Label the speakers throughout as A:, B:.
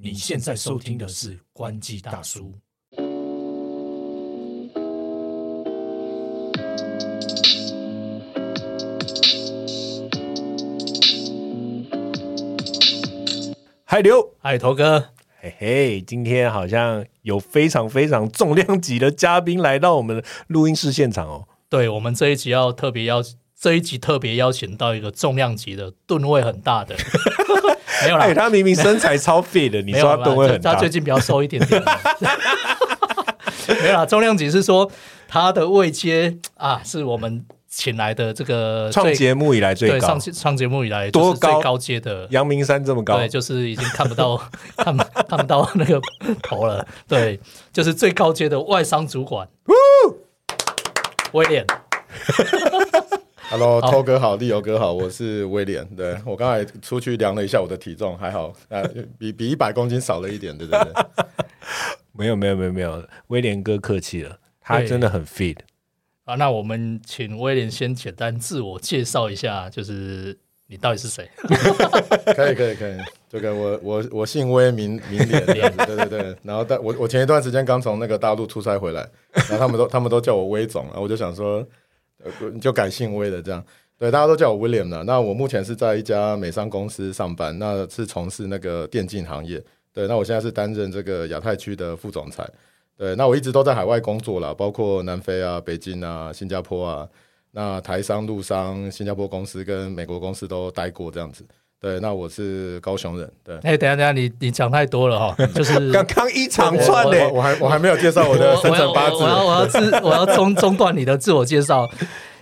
A: 你现在收听的是关机大叔。
B: 嗨刘，
A: 嗨，头哥，
B: 嘿嘿，今天好像有非常非常重量级的嘉宾来到我们的录音室现场哦。
A: 对我们这一集要特别邀，这一集特别邀请到一个重量级的吨位很大的，没有啦。
B: 哎，，他明明身材超 fit 的，你说他吨位很大。
A: 他最，近比较瘦一点点。没有啦，重量级是说他的位阶啊，是我们请来的这个最
B: 创节目以来最高。
A: 对上，上节目以来
B: 多高？
A: 高阶的。
B: 阳明山这么高？
A: 对，，就是已经看不到 看不看不到那个头了。对，就是最高阶的外商主管，威廉。
C: Hello，涛哥好，利友哥好，我是威廉。对 我刚才出去量了一下我的体重，还好，呃，比比一百公斤少了一点，对对 对。
B: 没有没有没有没有，威廉哥客气了，他真的很 fit。
A: 啊，那我们请威廉先简单自我介绍一下，就是你到底是谁？
C: 可以可以可以，这个我我我姓威名名廉这样子，对对对。然后但我我前一段时间刚从那个大陆出差回来，然后他们都他们都叫我威总，然后我就想说，呃就改姓威的这样。对，大家都叫我 William 了。那我目前是在一家美商公司上班，那是从事那个电竞行业。对，那我现在是担任这个亚太区的副总裁。对，那我一直都在海外工作啦，包括南非啊、北京啊、新加坡啊，那台商、陆商、新加坡公司跟美国公司都待过这样子。对，那我是高雄人。对，
A: 哎、等一下等一下，你你讲太多了哈，就是
B: 刚刚一长
C: 我
B: 串的，
C: 我我还我还没有介绍我的生辰八字
A: 我。要我要自我要中中断你的自我介绍，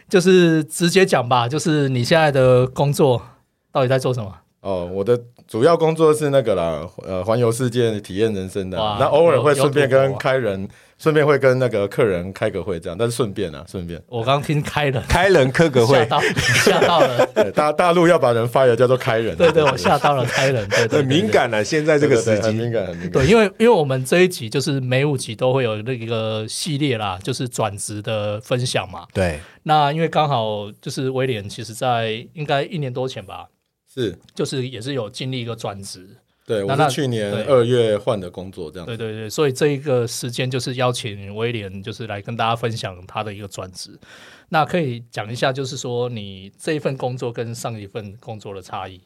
A: 就是直接讲吧，就是你现在的工作到底在做什么？
C: 哦，我的主要工作是那个啦，呃，环游世界、体验人生的
A: 哇。
C: 那偶尔会顺便跟开人，顺便会跟那个客人开个会这样，但是顺便啊，顺便。
A: 我刚听开人，
B: 开人开个会，
A: 吓到吓到了，
C: 对，大大陆要把人 fire 叫做开人。
A: 对对，我吓到了开人，对
B: 很敏感了。现在这个时机，
C: 很敏感，很敏感。
A: 对，因为因为我们这一集就是每五集都会有那个系列啦，就是转职的分享嘛。
B: 对，
A: 那因为刚好就是威廉，其实在应该一年多前吧，
C: 是，
A: 就是也是有经历一个转职，
C: 对我是去年二月换的工作，这样。
A: 对对对，所以这一个时间就是邀请威廉，就是来跟大家分享他的一个转职。那可以讲一下，就是说你这一份工作跟上一份工作的差异。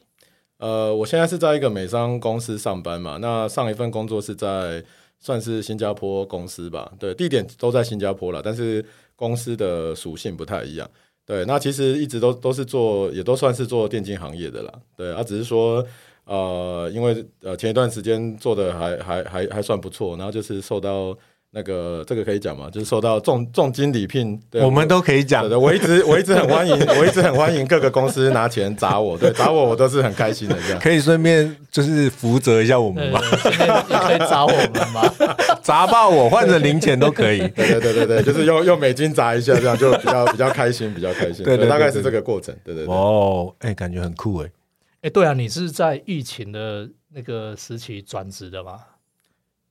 C: 呃，我现在是在一个美商公司上班嘛，那上一份工作是在算是新加坡公司吧，对，地点都在新加坡了，但是公司的属性不太一样。对，那其实一直都都是做，也都算是做电竞行业的啦。对，啊，只是说，呃，因为呃前一段时间做的还还还还算不错，然后就是受到那个这个可以讲吗，就是受到重重金礼聘，对
B: 我们都可以讲
C: 对。对，我一直我一直很欢迎，我一直很欢迎各个公司拿钱砸我，对，砸我我都是很开心的这样。
B: 可以顺便就是扶责一下我们
A: 对
B: 吗？
A: 可以砸我们吗。
B: 砸爆我，换成零钱都可以。
C: 对对对对对，就是用用美金砸一下，这样就比较比较开心，比较开心。
B: 对对对
C: 大概是这个过程。对对对。
B: 哦，哎，感觉很酷哎。
A: 哎，对啊，你是在疫情的那个时期转职的吗？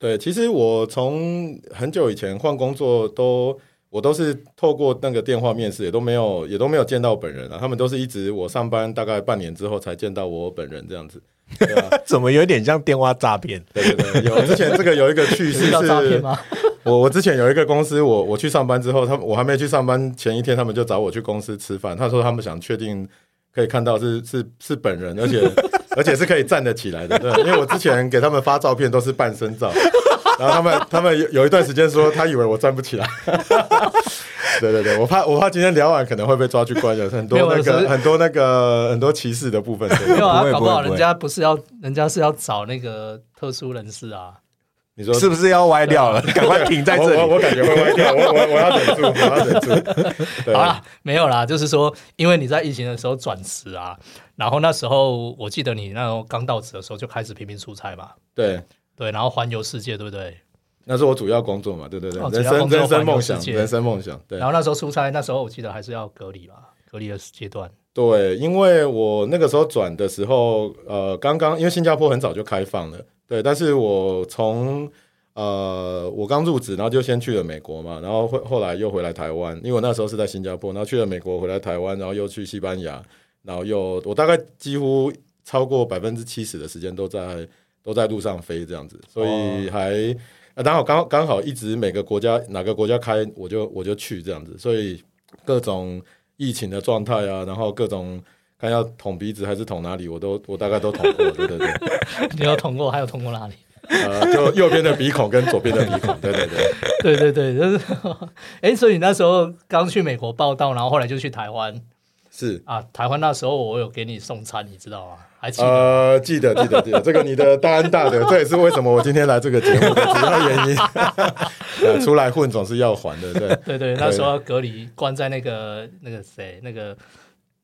C: 对，其实我从很久以前换工作都，我都是透过那个电话面试，也都没有也都没有见到本人啊。他们都是一直我上班大概半年之后才见到我本人这样子。对啊，
B: 怎么有点像电话诈骗？
C: 对对对，有之前这个有一个趣事
A: 是？
C: 我我之前有一个公司，我我去上班之后，他们我还没去上班前一天，他们就找我去公司吃饭。他说他们想确定可以看到是是是本人，而且而且是可以站得起来的。对，因为我之前给他们发照片都是半身照，然后他们他们有有一段时间说他以为我站不起来。对对对，我怕我怕今天聊完可能会被抓去关，了很多那个很多那个很多歧视的部分。对
A: 没有啊搞不好人家不是要，人家是要找那个特殊人士啊。
C: 你说
B: 是不是要歪掉了？赶快停在这里。
C: 我我我感觉会歪掉，我我我要忍住，我要忍住。对
A: 好啦，没有啦，就是说，因为你在疫情的时候转职啊，然后那时候我记得你那时候刚到职的时候就开始频频出差嘛，
C: 对。
A: 对，然后环游世界，对不对？
C: 那是我主要工作嘛，对对对，
A: 哦
C: 人生人生梦想，人生梦想，对
A: 然后那时候出差，那时候我记得还是要隔离嘛，隔离的阶段。
C: 对，因为我那个时候转的时候，呃，刚刚因为新加坡很早就开放了，对，但是我从呃我刚入职，然后就先去了美国嘛，然后后后来又回来台湾，因为我那时候是在新加坡，然后去了美国，回来台湾，然后又去西班牙，然后又我大概几乎超过百分之七十的时间都在都在路上飞这样子，所以还啊刚好刚刚好一直每个国家哪个国家开我就我就去这样子，所以各种疫情的状态啊，然后各种看要捅鼻子还是捅哪里，我都我大概都捅过，对对对，
A: 你有捅过，还有捅过哪里？
C: 呃，就右边的鼻孔跟左边的鼻孔，对对对，
A: 对 对对，就是，哎，所以你那时候刚去美国报道，然后后来就去台湾
C: 是。
A: 啊。台湾那时候我有给你送餐，你知道吗？还记得？
C: 呃，记得记得记得，这个你的大恩大德，这也是为什么我今天来这个节目的主要原因。呃，出来混总是要还的，对。
A: 对对，那时候隔离关在那个那个谁那个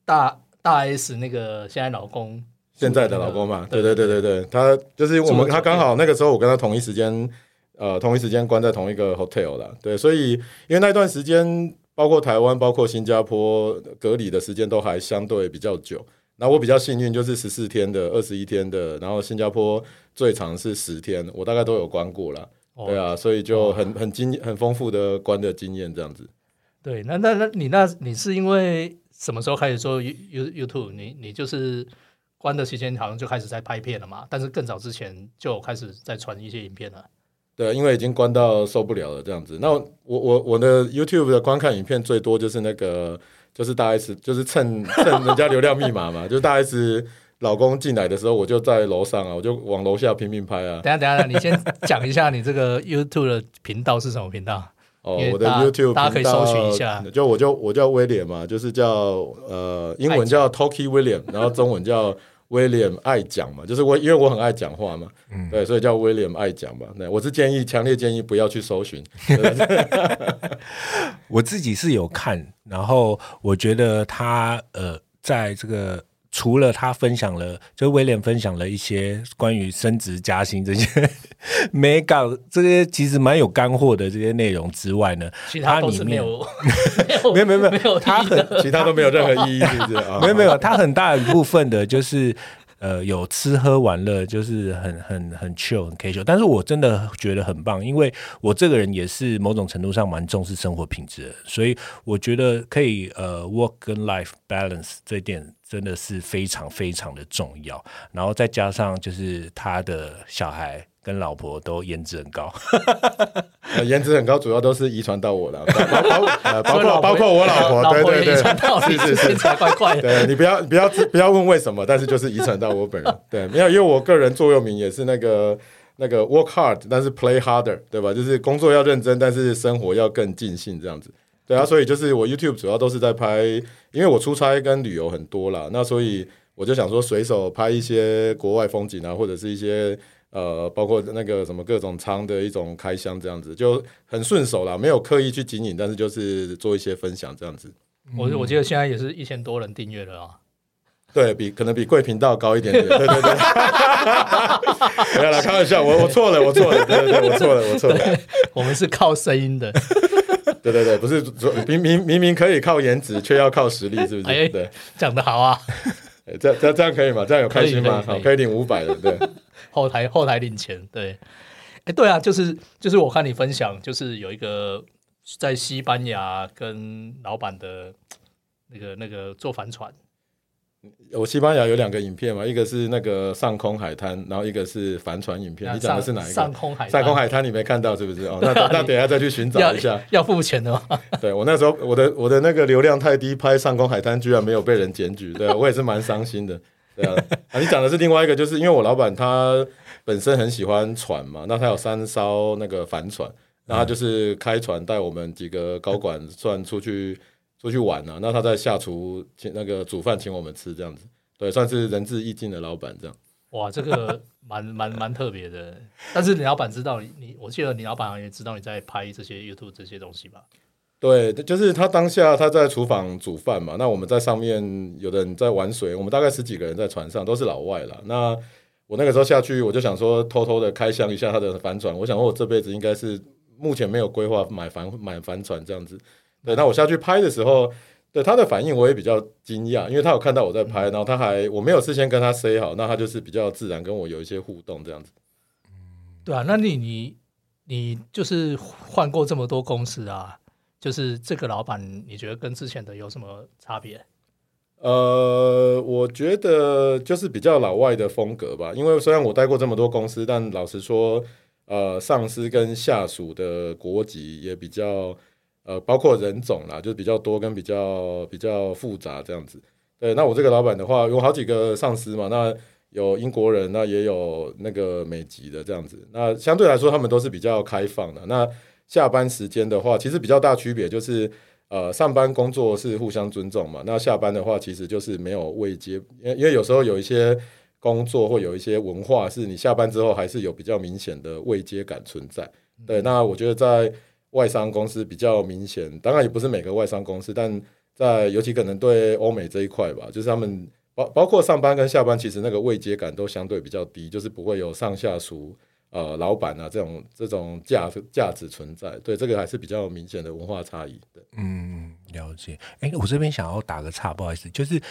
A: 大大 S 那个现在老公
C: 现在的老公嘛，对对对对对，他就是我们，他刚好那个时候我跟他同一时间，呃，同一时间关在同一个 hotel 了，对，所以因为那段时间，包括台湾、包括新加坡隔离的时间都还相对比较久。那我比较幸运，就是十四天的、二十一天的，然后新加坡最长是十天，我大概都有关过了，对啊，所以就很很经很丰富的关的经验这样子。
A: 对，那那那你那你是因为什么时候开始做 You You YouTube？你你就是关的期间好像就开始在拍片了嘛？但是更早之前就开始在传一些影片了。
C: 对，因为已经关到受不了了这样子。那我我我的 YouTube 的观看影片最多就是那个就是大 S，就是蹭 蹭人家流量密码嘛，就是大 S 老公进来的时候，我就在楼上啊，我就往楼下拼命拍啊。
A: 等一下等下，你先讲一下你这个 YouTube 的频道是什么频道？
C: 哦我的 YouTube
A: 大家可以搜寻一下
C: 就我就我叫威廉嘛，就是叫呃英文叫 Talky William，然后中文叫 William 爱讲嘛，就是我因为我很爱讲话嘛，对，所以叫 William 爱讲嘛。那我是建议，强烈建议不要去搜寻。
B: 我自己是有看，然后我觉得他呃，在这个除了他分享了，就威廉分享了一些关于升职加薪这些 mega 这些其实蛮有干货的这些内容之外呢，
A: 其他都
B: 里面
A: 是没有 没有
B: 没有没有他
A: 很
C: 其他都没有任何意义，是不是啊？
B: 没有没有，他很大一部分的就是呃有吃喝玩乐，就是很很很 chill 很 casual。但是我真的觉得很棒，因为我这个人也是某种程度上蛮重视生活品质的，所以我觉得可以呃 work 跟 life balance 这点真的是非常非常的重要。然后再加上就是他的小孩。跟老婆都颜值很高，
C: 呃颜值很高，主要都是遗传到我的，包包呃包括包括我老婆，
A: 老婆
C: 对对对。对你不要不要不要问为什么，但是就是遗传到我本人。对，没有，因为我个人座右铭也是那个那个 work hard，但是 play harder，对吧？就是工作要认真，但是生活要更尽兴这样子。对啊，所以就是我 YouTube 主要都是在拍，因为我出差跟旅游很多啦，那所以我就想说随手拍一些国外风景啊，或者是一些。呃，包括那个什么各种仓的一种开箱这样子，就很顺手啦，没有刻意去经营，但是就是做一些分享这样子。
A: 我我记得现在也是一千多人订阅了啊。
C: 对比可能比贵频道高一点点，对对对，不要 啦，开玩笑，我我错了，我错了，对对对，我错了，我错了，
A: 我们是靠声音的，
C: 对对对，不是明明明明可以靠颜值，却要靠实力，是不
A: 哎
C: 是？对，
A: 讲得好啊。
C: 这这这样可以吗？这样有开心吗？
A: 可以可以
C: 好，可以领五百的，对。
A: 后台后台领钱，对，哎，对啊，就是就是我看你分享，就是有一个在西班牙跟老板的那个那个坐帆船，
C: 我西班牙有两个影片嘛，一个是那个上空海滩，然后一个是帆船影片。你讲的是哪一个？
A: 上空海
C: 上空海滩你没看到是不是？哦，那 那等一下再去寻找一下。
A: 要付钱的吗？
C: 对我那时候我的我的那个流量太低，拍上空海滩居然没有被人检举，对啊，我也是蛮伤心的。对啊，你讲的是另外一个，就是因为我老板他本身很喜欢船嘛，那他有三艘那个帆船，那他就是开船带我们几个高管算出去出去玩啊，那他在下厨请那个煮饭请我们吃这样子，对，算是仁至义尽的老板这样。
A: 哇，这个蛮蛮蛮特别的。但是你老板知道你，我记得你老板也知道你在拍这些 YouTube 这些东西吧？
C: 对，就是他当下他在厨房煮饭嘛，那我们在上面有的人在玩水，我们大概十几个人在船上，都是老外了。那我那个时候下去，我就想说偷偷的开箱一下他的帆船，我想说我这辈子应该是目前没有规划买帆买帆船这样子。对，那我下去拍的时候，对他的反应我也比较惊讶，因为他有看到我在拍，然后他还我没有事先跟他 say 好，那他就是比较自然跟我有一些互动这样子。
A: 对啊，那你你你就是换过这么多公司啊，就是这个老板，你觉得跟之前的有什么差别？
C: 呃，我觉得就是比较老外的风格吧。因为虽然我待过这么多公司，但老实说，呃，上司跟下属的国籍也比较，呃，包括人种啦，就比较多跟比较比较复杂这样子。对，那我这个老板的话，有好几个上司嘛，那有英国人，那也有那个美籍的这样子。那相对来说，他们都是比较开放的。那下班时间的话，其实比较大区别就是。呃，上班工作是互相尊重嘛？那下班的话，其实就是没有未接，因为因为有时候有一些工作或有一些文化，是你下班之后还是有比较明显的未接感存在。对，那我觉得在外商公司比较明显，当然也不是每个外商公司，但在尤其可能对欧美这一块吧，就是他们包包括上班跟下班，其实那个未接感都相对比较低，就是不会有上下属。呃，老板啊，这种这种价价值存在，对这个还是比较明显的文化差异的。
B: 嗯，了解。哎，我这边想要打个岔，不好意思，就是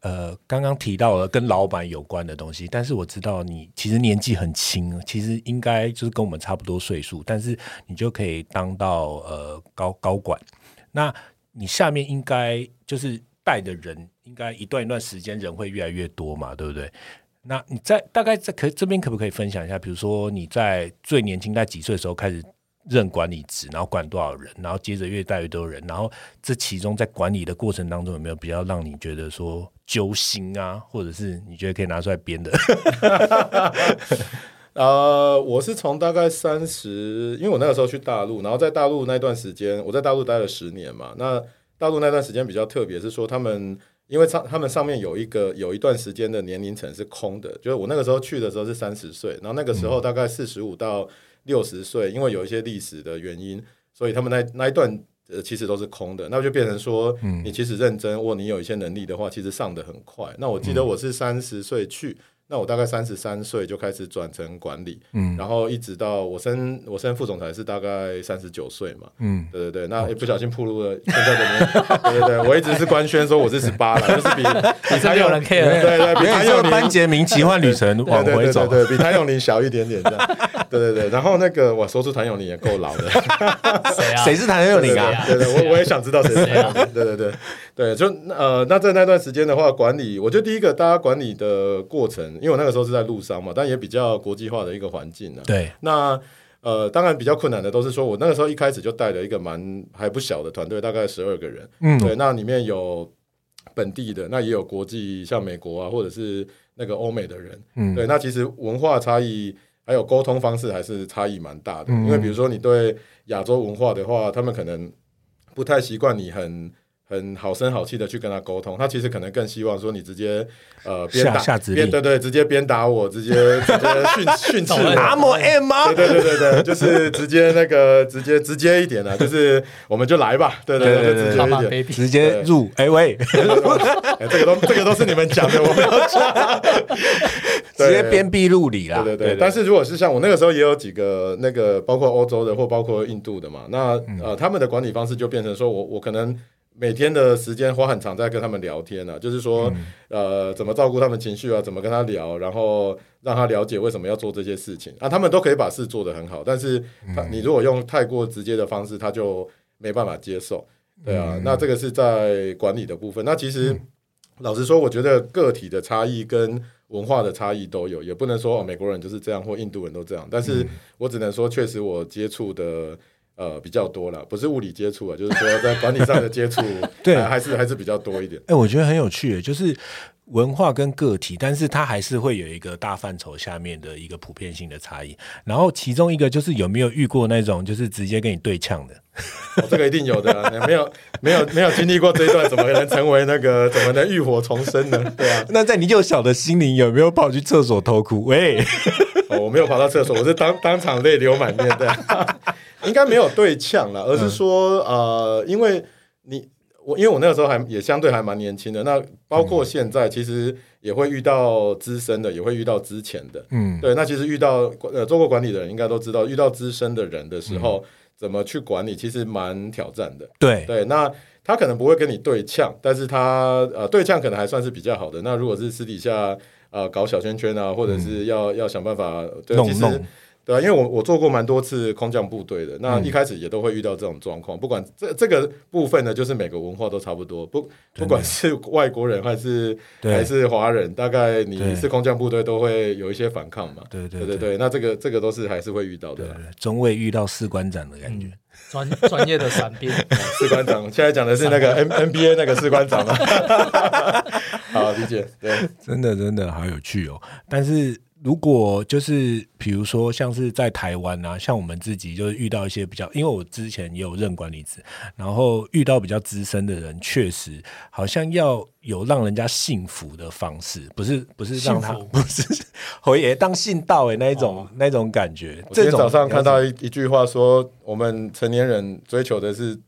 B: 呃，刚刚提到了跟老板有关的东西，但是我知道你其实年纪很轻，其实应该就是跟我们差不多岁数，但是你就可以当到呃高高管，那你下面应该就是带的人，应该一段一段时间人会越来越多嘛，对不对？那你在大概在可这边可不可以分享一下？比如说你在最年轻在几岁的时候开始任管理职，然后管多少人，然后接着越带越多人，然后这其中在管理的过程当中有没有比较让你觉得说揪心啊，或者是你觉得可以拿出来编的？
C: 呃，我是从大概三十，因为我那个时候去大陆，然后在大陆那段时间，我在大陆待了十年嘛。那大陆那段时间比较特别，是说他们。因为上他们上面有一个有一段时间的年龄层是空的，就是我那个时候去的时候是三十岁，然后那个时候大概四十五到六十岁，因为有一些历史的原因，所以他们那那一段呃其实都是空的，那就变成说，你其实认真或你有一些能力的话，其实上的很快。那我记得我是三十岁去。那我大概三十三岁就开始转成管理，嗯，然后一直到我升我升副总裁是大概三十九岁嘛，嗯，对对对，那也不小心暴露了现在的年龄，对对对，我一直是官宣说我是十八了，就是比 比谭咏麟，对对，比谭咏麟
B: 班杰明奇幻旅程往回走，
C: 对比谭咏麟小一点点这样，对对对，然后那个我说出谭咏麟也够老的，
A: 谁啊？
B: 谁是谭咏麟
C: 啊？对对，我我也想知道谁是谭咏麟，对对对对，就呃，那在那段时间的话，管理，我觉得第一个大家管理的过程。因为我那个时候是在路上嘛，但也比较国际化的一个环境呢。
B: 对，
C: 那呃，当然比较困难的都是说我那个时候一开始就带了一个蛮还不小的团队，大概十二个人。嗯，对，那里面有本地的，那也有国际，像美国啊，或者是那个欧美的人。嗯，对，那其实文化差异还有沟通方式还是差异蛮大的。因为比如说你对亚洲文化的话，他们可能不太习惯你很。很好声好气的去跟他沟通，他其实可能更希望说你直接呃鞭打鞭对对，直接鞭打我，直接直接训训斥
B: 拿摩 M 吗？
C: 对对对对对，就是直接那个 直接直接一点啊，就是我们就来吧，对对对，直接一点，
B: 直接入哎喂，
C: 这个都这个都是你们讲的，我没有讲，
B: 直接鞭辟入里啦，
C: 对对对。但是如果是像我那个时候也有几个那个包括欧洲的或包括印度的嘛，那呃他们的管理方式就变成说我我可能。每天的时间花很长在跟他们聊天呢，就是说，呃，怎么照顾他们情绪啊，怎么跟他聊，然后让他了解为什么要做这些事情。啊，他们都可以把事做得很好，但是他你如果用太过直接的方式，他就没办法接受，对啊，那这个是在管理的部分。那其实老实说，我觉得个体的差异跟文化的差异都有，也不能说哦美国人就是这样或印度人都这样，但是我只能说，确实我接触的。呃，比较多了，不是物理接触啊，就是说在管理上的接触，
B: 对，
C: 还是还是比较多一点。
B: 哎，我觉得很有趣，就是文化跟个体，但是它还是会有一个大范畴下面的一个普遍性的差异。然后其中一个就是有没有遇过那种就是直接跟你对呛的？
C: 这个一定有的，没有没有没有经历过这一段，怎么可能成为那个怎么能浴火重生呢？对啊，
B: 那在你幼小的心灵有没有跑去厕所偷哭？喂，
C: 我没有跑到厕所，我是当当场泪流满面的。应该没有对呛了，而是说，呃，因为你我，因为我那个时候还也相对还蛮年轻的，那包括现在其实也会遇到资深的，也会遇到之前的，嗯，对，那其实遇到呃做过管理的人应该都知道，遇到资深的人的时候，怎么去管理，其实蛮挑战的，
B: 对。
C: 对，那他可能不会跟你对呛，但是他呃对呛可能还算是比较好的，那如果是私底下呃搞小圈圈啊，或者是要要想办法，对，其实。对啊，因为我我做过蛮多次空降部队的，那一开始也都会遇到这种状况。不管这这个部分呢，就是每个文化都差不多，不不管是外国人还是
B: 对
C: 还是华人，大概你
B: 对
C: 是空降部队都会有一些反抗嘛。
B: 对对
C: 对对对，那这个这个都是还是会遇到的啦。
B: 对对，中尉遇到士官长的感觉。
A: 专专业的伞兵，
C: 士官长现在讲的是那个 N N B A 那个士官长嘛。好，理解。对，
B: 真的真的好有趣哦！但是如果就是比如说像是在台湾啊，像我们自己就是遇到一些比较，因为我之前也有任管理职，然后遇到比较资深的人，确实好像要有让人家信服的方式，不是不是让他 不是回爷当信道哎那一种、那种感觉。
C: 我今天
B: 这
C: 早上看到一一句话说，我们成年人追求的是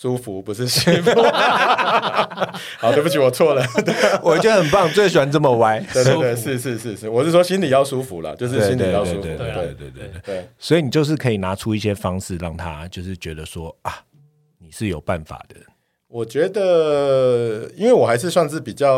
C: 舒服，不是幸福。好，对不起，我错了。
B: 我觉得很棒，最喜欢这么歪。
C: 对 对对，是是是是，我是说心里要舒服了，就是心里要舒服。
B: 对对
A: 对
C: 对
B: 对对对。
C: 对，
B: 所以你就是可以拿出一些方式，让他就是觉得说啊，你是有办法的。
C: 我觉得，因为我还是算是比较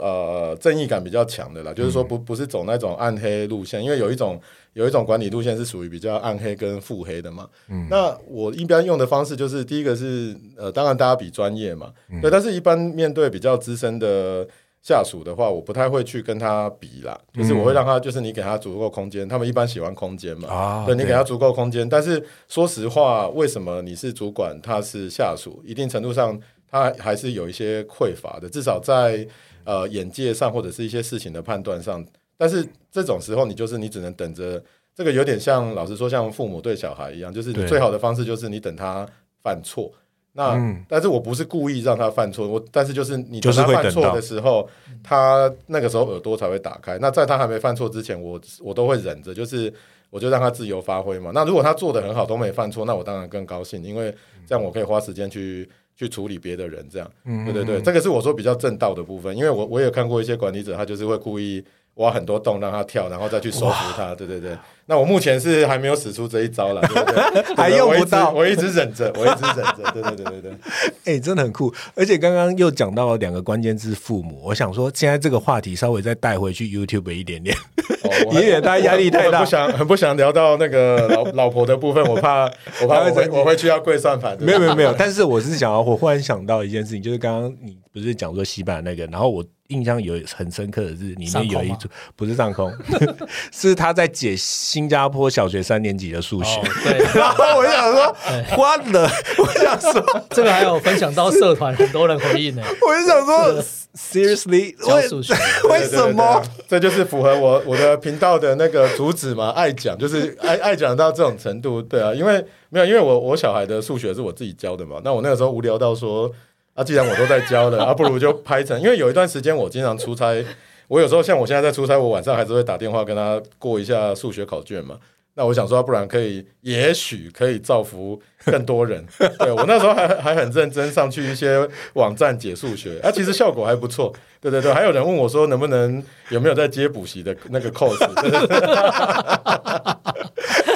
C: 呃正义感比较强的啦，就是说不不是走那种暗黑路线，因为有一种有一种管理路线是属于比较暗黑跟腹黑的嘛。那我一般用的方式就是第一个是呃，当然大家比专业嘛，对，但是一般面对比较资深的。下属的话，我不太会去跟他比啦，就是我会让他，就是你给他足够空间，他们一般喜欢空间嘛，
B: 啊
C: 对你给他足够空间。但是说实话，为什么你是主管，他是下属？一定程度上，他还是有一些匮乏的，至少在呃眼界上或者是一些事情的判断上。但是这种时候，你就是你只能等着，这个有点像老实说，像父母对小孩一样，就是
B: 你
C: 最好的方式就是你等他犯错。那、
B: 嗯
C: 但是我不是故意让他犯错，我但是就是你
B: 就是
C: 等他犯错的时候，他那个时候耳朵才会打开。那在他还没犯错之前，我我都会忍着，就是我就让他自由发挥嘛。那如果他做的很好，都没犯错，那我当然更高兴，因为这样我可以花时间去去处理别的人。这样，对对对，这个是我说比较正道的部分，因为我我也看过一些管理者，他就是会故意。挖很多洞让他跳，然后再去收服他。对对对，那我目前是还没有使出这一招了，对不对？
B: 还用不到
C: 我一直忍着，我一直忍着。对对对对对。
B: 哎、真的很酷！而且刚刚又讲到了两个关键字“父母”，我想说，现在这个话题稍微再带回去 YouTube 一点点。以免他压力太大
C: 不想很不想聊到那个老老婆的部分，我怕 我怕我会我会去要跪算盘。对
B: 没有没有没有，但是我是想要，我忽然想到一件事情，就是刚刚你不是讲说西班牙那个，然后我印象有很深刻的是，里面有一组不是上空，是他在解新加坡小学三年级的数学。
A: 哦，对，
B: 然后我就想说，花了，我想说，
A: 这个还有分享到社团，很多人回应呢。
B: 我就想说，seriously，
A: 教数学，
B: 为为什么？
C: 对对对这就是符合我我的频道的那个主旨嘛？爱讲就是爱爱讲到这种程度，对啊，因为没有，因为我我小孩的数学是我自己教的嘛，那我那个时候无聊到说，啊，既然我都在教了，啊，不如就拍成，因为有一段时间我经常出差，我有时候像我现在在出差，我晚上还是会打电话跟他过一下数学考卷嘛。那我想说，不然可以，也许可以造福更多人。对我那时候还还很认真上去一些网站解数学，啊，其实效果还不错。对对对，还有人问我说，能不能有没有在接补习的那个 course？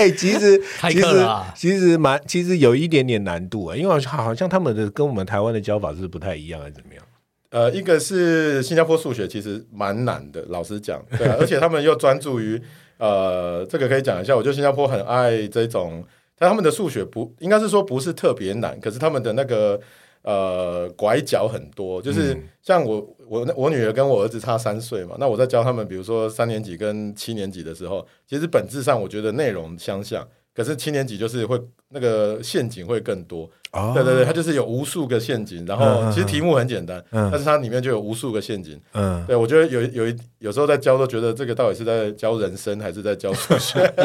B: 哎、其实 其实其实蛮其实有一点点难度啊，因为好像好像他们的跟我们台湾的教法是不太一样，还是怎么样？
C: 呃，一个是新加坡数学其实蛮难的，老实讲，对、啊，而且他们又专注于呃，这个可以讲一下，我觉得新加坡很爱这种，但他们的数学不应该是说不是特别难，可是他们的那个呃拐角很多，就是像我我我女儿跟我儿子差三岁嘛，那我在教他们，比如说三年级跟七年级的时候，其实本质上我觉得内容相像，可是七年级就是会那个陷阱会更多。
B: 哦。
C: 对对对，它就是有无数个陷阱，然后其实题目很简单，
B: 嗯。
C: 但是它里面就有无数个陷阱。
B: 嗯，
C: 对我觉得有有一有时候在教都觉得这个到底是在教人生还是在教数学？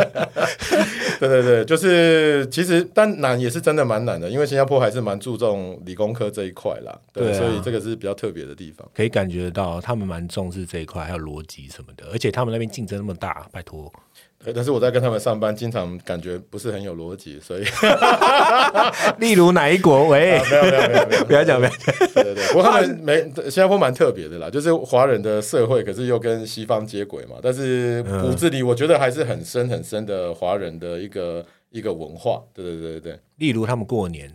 C: 对对对，就是其实但难也是真的蛮难的，因为新加坡还是蛮注重理工科这一块啦，对，
B: 对啊。
C: 所以这个是比较特别的地方。
B: 可以感觉到他们蛮重视这一块，还有逻辑什么的，而且他们那边竞争那么大，拜托，
C: 对，但是我在跟他们上班，经常感觉不是很有逻辑，所以
B: 例如哪一国？喂，
C: 没有没有没有没有，
B: 不要讲，不要讲，
C: 对对对，不过他们没新加坡蛮特别的啦，就是华人的社会，可是又跟西方接轨嘛。但是骨子里，我觉得还是很深很深的华人的一个一个文化。对对对对对，
B: 例如他们过年，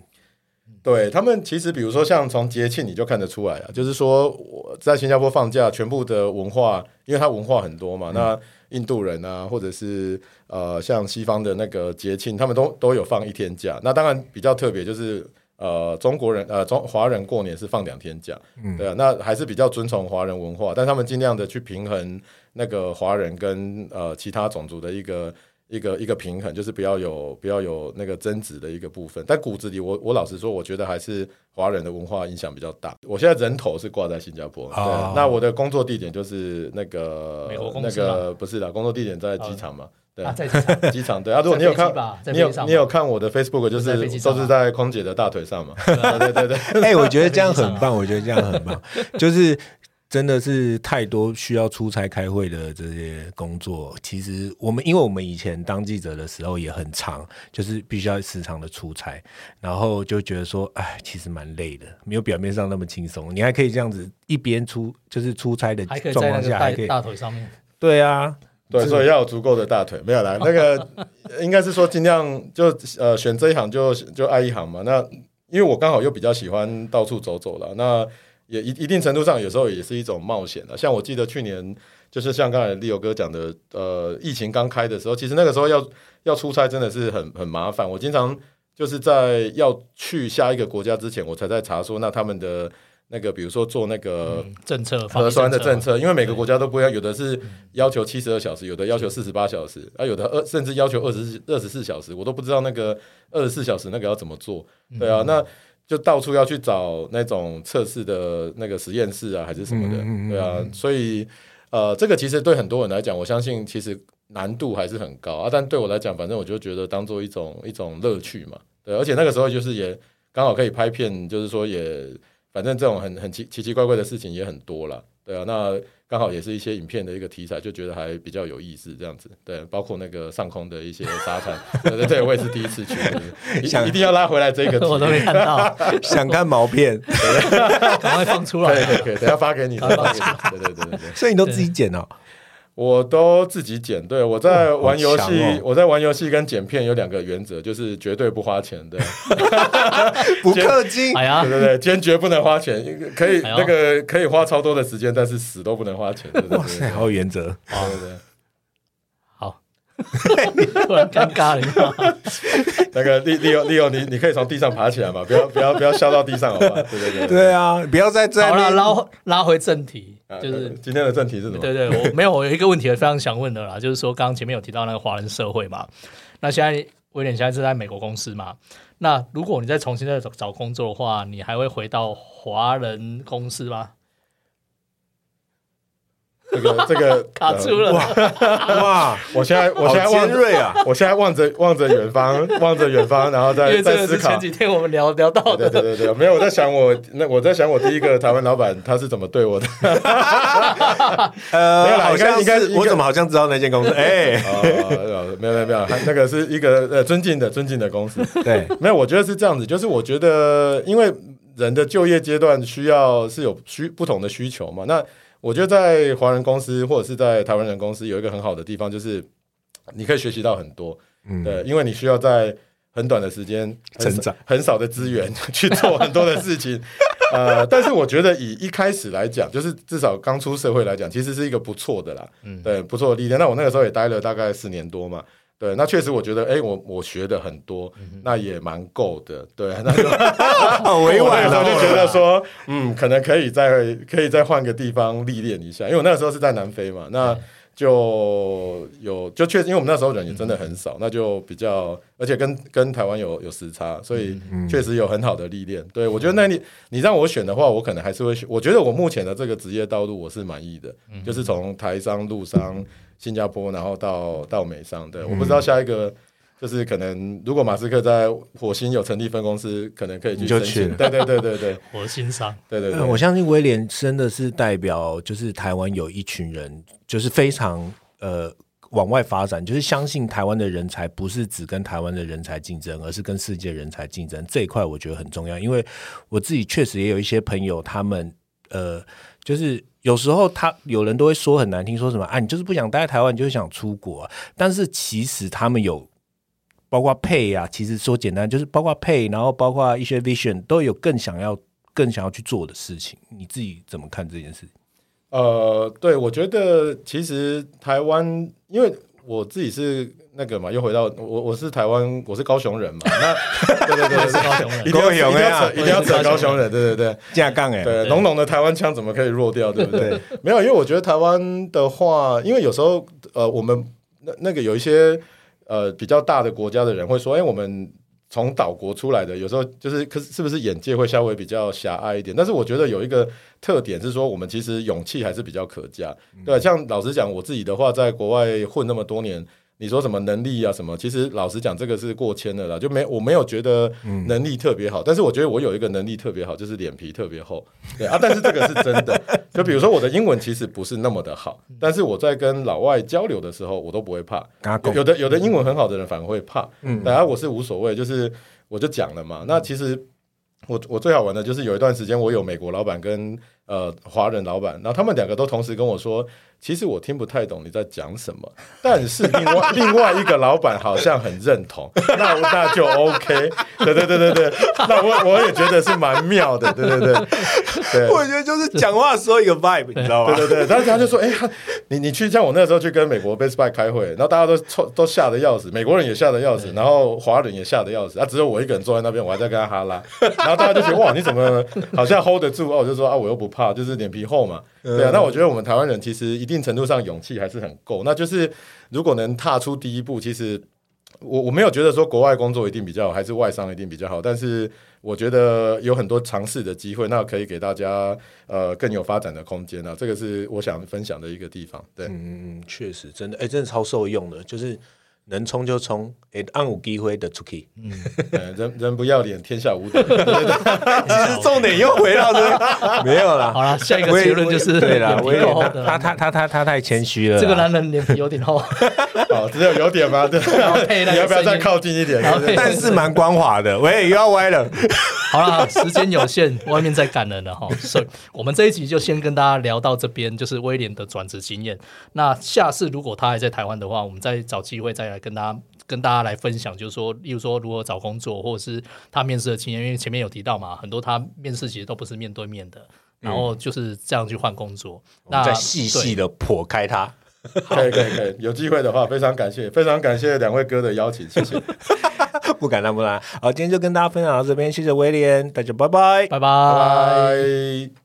C: 对他们其实比如说像从节庆你就看得出来啊，就是说我在新加坡放假，全部的文化，因为它文化很多嘛，那印度人啊，或者是呃像西方的那个节庆，他们都都有放一天假。那当然比较特别就是呃中国人呃中华人过年是放两天假，对啊，那还是比较遵从华人文化，但他们尽量的去平衡那个华人跟呃其他种族的一个。一个一个平衡，就是不要有不要有那个争执的一个部分。但骨子里，我我老实说，我觉得还是华人的文化影响比较大。我现在人头是挂在新加坡，对，那我的工作地点就是那个那个不是的，工作地点在机场嘛，对，
A: 在机场，
C: 机场对。啊，如果你有看，你有你有看我的 Facebook，就是都是在空姐的大腿上嘛，对对对。
B: 哎，我觉得这样很棒，我觉得这样很棒，就是。真的是太多需要出差开会的这些工作。其实我们，因为我们以前当记者的时候也很长，就是必须要时常的出差，然后就觉得说，哎，其实蛮累的，没有表面上那么轻松。你还可以这样子一边出，就是出差的状况下，还可以
A: 大腿上面。
B: 对啊，
C: 对，所以要有足够的大腿。没有啦，那个应该是说尽量就呃选这一行就就爱一行嘛。那因为我刚好又比较喜欢到处走走了，那。也一一定程度上，有时候也是一种冒险的。像我记得去年，就是像刚才利友哥讲的，呃，疫情刚开的时候，其实那个时候要要出差真的是很很麻烦。我经常就是在要去下一个国家之前，我才在查说，那他们的那个，比如说做那个
A: 政策
C: 核酸的政策，因为每个国家都不一样，有的是要求七十二小时，有的要求四十八小时，啊，有的二甚至要求二十四二十四小时，我都不知道那个二十四小时那个要怎么做。对啊，那。就到处要去找那种测试的那个实验室啊，还是什么的，对啊，所以呃，这个其实对很多人来讲，我相信其实难度还是很高啊。但对我来讲，反正我就觉得当做一种一种乐趣嘛，对。而且那个时候就是也刚好可以拍片，就是说也反正这种很很奇奇奇怪怪的事情也很多了，对啊，那。刚好也是一些影片的一个题材，就觉得还比较有意思，这样子。对，包括那个上空的一些沙滩，对对对，我也是第一次去，想一定要拉回来这个，
A: 我都没看到，
B: 想看毛片，
A: 赶快放出来，
C: 可以可以，等下发给你，发给你，对对对对对，
B: 所以你都自己剪哦。
C: 我都自己剪，对我在玩游戏，我在玩游戏跟剪片有两个原则，就是绝对不花钱的，
B: 不 氪金，
A: 哎呀，
C: 对对对，坚决不能花钱，可以那个可以花超多的时间，但是死都不能花钱，哇
B: 塞，好有原则，
C: 对对对。
A: 突然尴尬了，
C: 那个利利欧利欧，你你可以从地上爬起来嘛？不要不要不要笑到地上，好吧？对对对，
B: 对啊，不要再再
A: 好了，拉拉回正题，就是
C: 今天的正题是什么？
A: 对对，我没有，我有一个问题非常想问的啦，就是说刚刚前面有提到那个华人社会嘛，那现在威廉现在是在美国公司嘛？那如果你再重新再找找工作的话，你还会回到华人公司吗？
C: 这个这个
A: 卡住了
B: 哇！
C: 我现在我现在
B: 望锐啊！
C: 我现在望着望着远方，望着远方，然后再再思考。
A: 前几天我们聊聊到
C: 的，对对对，没有我在想我那我在想我第一个台湾老板他是怎么对我的。
B: 呃，没有，好像应该我怎么好像知道那间公司？哎，
C: 没有没有没有，那个是一个呃尊敬的尊敬的公司。
B: 对，
C: 没有，我觉得是这样子，就是我觉得因为人的就业阶段需要是有需不同的需求嘛，那。我觉得在华人公司或者是在台湾人公司有一个很好的地方，就是你可以学习到很多，嗯，对，因为你需要在很短的时间
B: 成长，
C: 很少的资源 去做很多的事情，呃，但是我觉得以一开始来讲，就是至少刚出社会来讲，其实是一个不错的啦，嗯，对，不错的历练。那我那个时候也待了大概四年多嘛。对，那确实我觉得，哎，我我学的很多，那也蛮够的。对，那就
B: 好委婉
C: 了。就觉得说，嗯，可能可以再可以再换个地方历练一下，因为我那个时候是在南非嘛，那就有就确实，因为我们那时候人也真的很少，那就比较，而且跟跟台湾有有时差，所以确实有很好的历练。对我觉得，那你你让我选的话，我可能还是会选。我觉得我目前的这个职业道路，我是满意的，就是从台商、陆商。新加坡，然后到到美商，对，我不知道下一个就是可能，如果马斯克在火星有成立分公司，可能可以去申请。对对对对对，
A: 火星上，
C: 对对对，
B: 我相信威廉真的是代表，就是台湾有一群人，就是非常呃往外发展，就是相信台湾的人才不是只跟台湾的人才竞争，而是跟世界人才竞争这一块，我觉得很重要。因为我自己确实也有一些朋友，他们呃，就是。有时候他有人都会说很难听，说什么啊，你就是不想待在台湾，你就是想出国。但是其实他们有包括配啊，其实说简单就是包括配，然后包括一些 vision 都有更想要、更想要去做的事情。你自己怎么看这件事？
C: 呃，对，我觉得其实台湾，因为我自己是那个嘛，又回到我我是台湾，我是高雄人嘛，那 对对对
A: 是，高雄人
C: 一定要
B: 高雄
C: 一定要
B: 啊
C: 扯一定要扯高雄人，对对对。
B: 架杠哎，
C: 对，浓浓的台湾腔怎么可以弱掉，对不对？没有，因为我觉得台湾的话，因为有时候呃，我们那那个有一些呃比较大的国家的人会说，哎，我们从岛国出来的，有时候就是可是是不是眼界会稍微比较狭隘一点？但是我觉得有一个特点是说，我们其实勇气还是比较可嘉。对，像老实讲，我自己的话，在国外混那么多年。你说什么能力啊什么？其实老实讲，这个是过谦的啦，就没我没有觉得能力特别好，但是我觉得我有一个能力特别好，就是脸皮特别厚。对啊，但是这个是真的。就比如说我的英文其实不是那么的好，但是我在跟老外交流的时候，我都不会怕。有的有的英文很好的人反而会怕，嗯，当然我是无所谓，就是我就讲了嘛。那其实我我最好玩的就是有一段时间，我有美国老板跟呃华人老板，然后他们两个都同时跟我说，其实我听不太懂你在讲什么，但是另外另外一个老板好像很认同，那那就 OK，对对对对对，那我我也觉得是蛮妙的，对对对对。
B: 我觉得就是讲话的时候一个 vibe，你知道吗？
C: 对对对，但是他就说，哎、呀你你去像我那时候去跟美国 Best Buy 开会，然后大家都臭都吓得要死，美国人也吓得要死，然后华人也吓得要死，啊，只有我一个人坐在那边，我还在跟他哈拉，然后大家就觉得哇，你怎么好像 hold 得住？哦，我就说啊，我又不怕，就是脸皮厚嘛。对啊，那我觉得我们台湾人其实一一定程度上勇气还是很够，那就是如果能踏出第一步，其实。我我没有觉得说国外工作一定比较好，还是外商一定比较好，但是我觉得有很多尝试的机会，那可以给大家呃更有发展的空间啊，这个是我想分享的一个地方。对，
B: 嗯，确实，真的，哎、真的超受用的，就是能冲就冲，哎、按有机会的出去。
C: 嗯人人不要脸，天下无敌。
B: 其实重点又回到这，没有啦。
A: 好了，下一个结论就是
B: 对啦，
A: 脸
B: 我也
A: 皮够厚的
B: 他他他他他太谦虚了啦。
A: 这个男人脸皮有点厚，
C: 好，只有有点吗？对，你要不要再靠近一点？
B: 但是蛮光滑的。喂，又要歪了。
A: 好了，时间有限，外面在赶人了哈，所以我们这一集就先跟大家聊到这边，就是威廉的转职经验。那下次如果他还在台湾的话，我们再找机会再来跟大家跟大家来分享，就是说，例如说如何找工作，或者是他面试的经验，因为前面有提到嘛，很多他面试其实都不是面对面的，然后就是这样去换工作。那
B: 再细细的剖开它。
C: 可以可以可以，有机会的话，非常感谢，非常感谢两位哥的邀请，谢谢。
B: 不敢当，不敢当。好，今天就跟大家分享到这边，谢谢威廉，大家拜
A: 拜拜
C: 拜。